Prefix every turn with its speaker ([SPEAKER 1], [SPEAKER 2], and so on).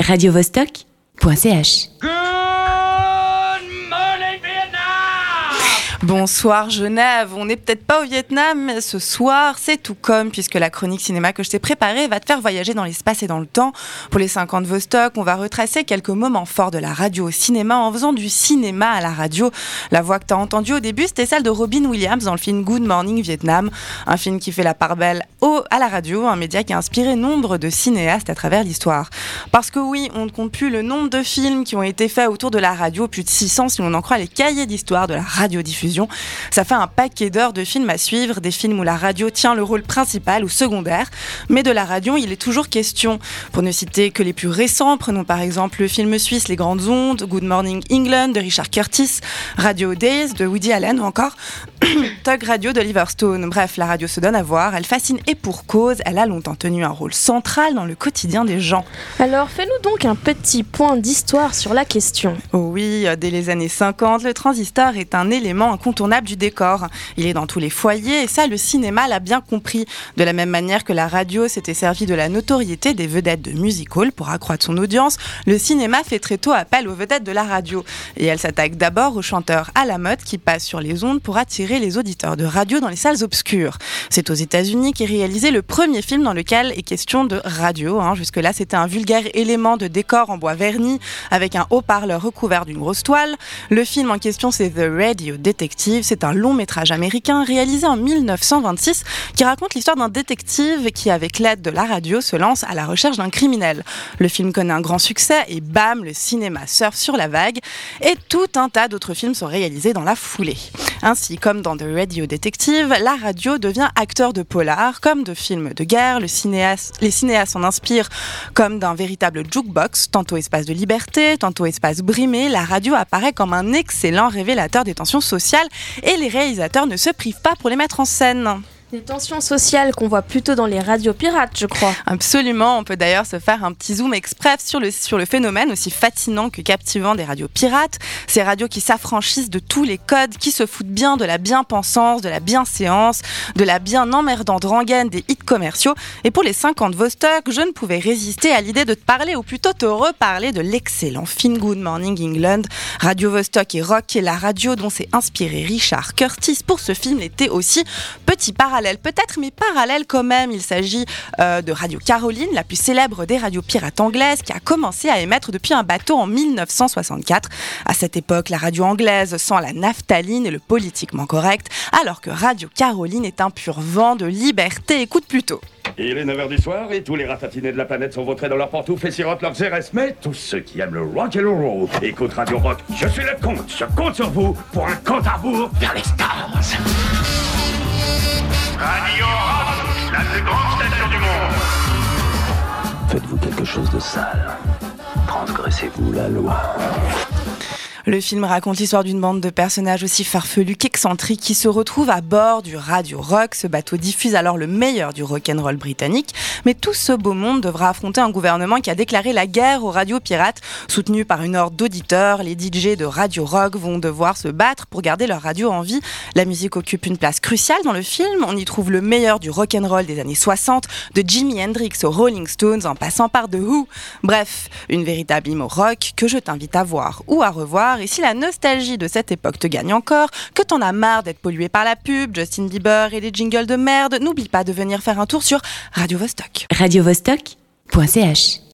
[SPEAKER 1] radiovostok.ch.
[SPEAKER 2] Bonsoir Genève, on n'est peut-être pas au Vietnam, mais ce soir c'est tout comme, puisque la chronique cinéma que je t'ai préparée va te faire voyager dans l'espace et dans le temps. Pour les 50 Vostok, on va retracer quelques moments forts de la radio au cinéma en faisant du cinéma à la radio. La voix que tu as entendue au début, c'était celle de Robin Williams dans le film Good Morning Vietnam, un film qui fait la part belle au, à la radio, un média qui a inspiré nombre de cinéastes à travers l'histoire. Parce que oui, on ne compte plus le nombre de films qui ont été faits autour de la radio, plus de 600 si on en croit les cahiers d'histoire de la radiodiffusion ça fait un paquet d'heures de films à suivre, des films où la radio tient le rôle principal ou secondaire, mais de la radio, il est toujours question. Pour ne citer que les plus récents, prenons par exemple le film suisse Les Grandes Ondes, Good Morning England de Richard Curtis, Radio Days de Woody Allen ou encore Tug Radio d'Oliver Stone. Bref, la radio se donne à voir, elle fascine et pour cause, elle a longtemps tenu un rôle central dans le quotidien des gens.
[SPEAKER 3] Alors fais-nous donc un petit point d'histoire sur la question.
[SPEAKER 2] Oh oui, dès les années 50, le transistor est un élément incontournable du décor. Il est dans tous les foyers et ça, le cinéma l'a bien compris. De la même manière que la radio s'était servi de la notoriété des vedettes de music hall pour accroître son audience, le cinéma fait très tôt appel aux vedettes de la radio. Et elle s'attaque d'abord aux chanteurs à la mode qui passent sur les ondes pour attirer les auditeurs de radio dans les salles obscures. C'est aux États-Unis qu'est réalisé le premier film dans lequel est question de radio. Hein. Jusque-là, c'était un vulgaire élément de décor en bois verni avec un haut-parleur recouvert d'une grosse toile. Le film en question, c'est The Radio Detective c'est un long métrage américain réalisé en 1926 qui raconte l'histoire d'un détective qui, avec l'aide de la radio, se lance à la recherche d'un criminel. Le film connaît un grand succès et bam, le cinéma surfe sur la vague et tout un tas d'autres films sont réalisés dans la foulée. Ainsi, comme dans The Radio Detective, la radio devient acteur de polar, comme de films de guerre. Les cinéastes s'en inspirent comme d'un véritable jukebox, tantôt espace de liberté, tantôt espace brimé. La radio apparaît comme un excellent révélateur des tensions sociales et les réalisateurs ne se privent pas pour les mettre en scène.
[SPEAKER 3] Des tensions sociales qu'on voit plutôt dans les radios pirates, je crois.
[SPEAKER 2] Absolument, on peut d'ailleurs se faire un petit zoom express sur le, sur le phénomène aussi fascinant que captivant des radios pirates. Ces radios qui s'affranchissent de tous les codes, qui se foutent bien de la bien-pensance, de la bien-séance, de la bien emmerdante rengaine des hits commerciaux. Et pour les 50 Vostok, je ne pouvais résister à l'idée de te parler, ou plutôt te reparler de l'excellent film Good Morning England. Radio Vostok et Rock est la radio dont s'est inspiré Richard Curtis pour ce film l'était aussi. Petit parallèle peut-être, mais parallèle quand même. Il s'agit euh, de Radio Caroline, la plus célèbre des radios pirates anglaises, qui a commencé à émettre depuis un bateau en 1964. À cette époque, la radio anglaise sent la naphtaline et le politiquement correct, alors que Radio Caroline est un pur vent de liberté. Écoute plutôt.
[SPEAKER 4] Il est 9h du soir et tous les ratatinés de la planète sont vautrés dans leurs pantoufles et sirotent leurs RS. Mais tous ceux qui aiment le rock le roll écoutent Radio Rock. Je suis le comte, je compte sur vous pour un compte à rebours vers les
[SPEAKER 5] de sale. Transgressez-vous la loi.
[SPEAKER 2] Le film raconte l'histoire d'une bande de personnages aussi farfelus qu'excentriques qui se retrouvent à bord du Radio Rock. Ce bateau diffuse alors le meilleur du rock'n'roll britannique. Mais tout ce beau monde devra affronter un gouvernement qui a déclaré la guerre aux radios pirates. Soutenu par une horde d'auditeurs, les DJ de Radio Rock vont devoir se battre pour garder leur radio en vie. La musique occupe une place cruciale dans le film. On y trouve le meilleur du rock'n'roll des années 60, de Jimi Hendrix aux Rolling Stones en passant par The Who. Bref, une véritable hymne rock que je t'invite à voir ou à revoir et si la nostalgie de cette époque te gagne encore, que t'en as marre d'être pollué par la pub, Justin Bieber et les jingles de merde, n'oublie pas de venir faire un tour sur Radio Vostok.
[SPEAKER 1] radiovostok.ch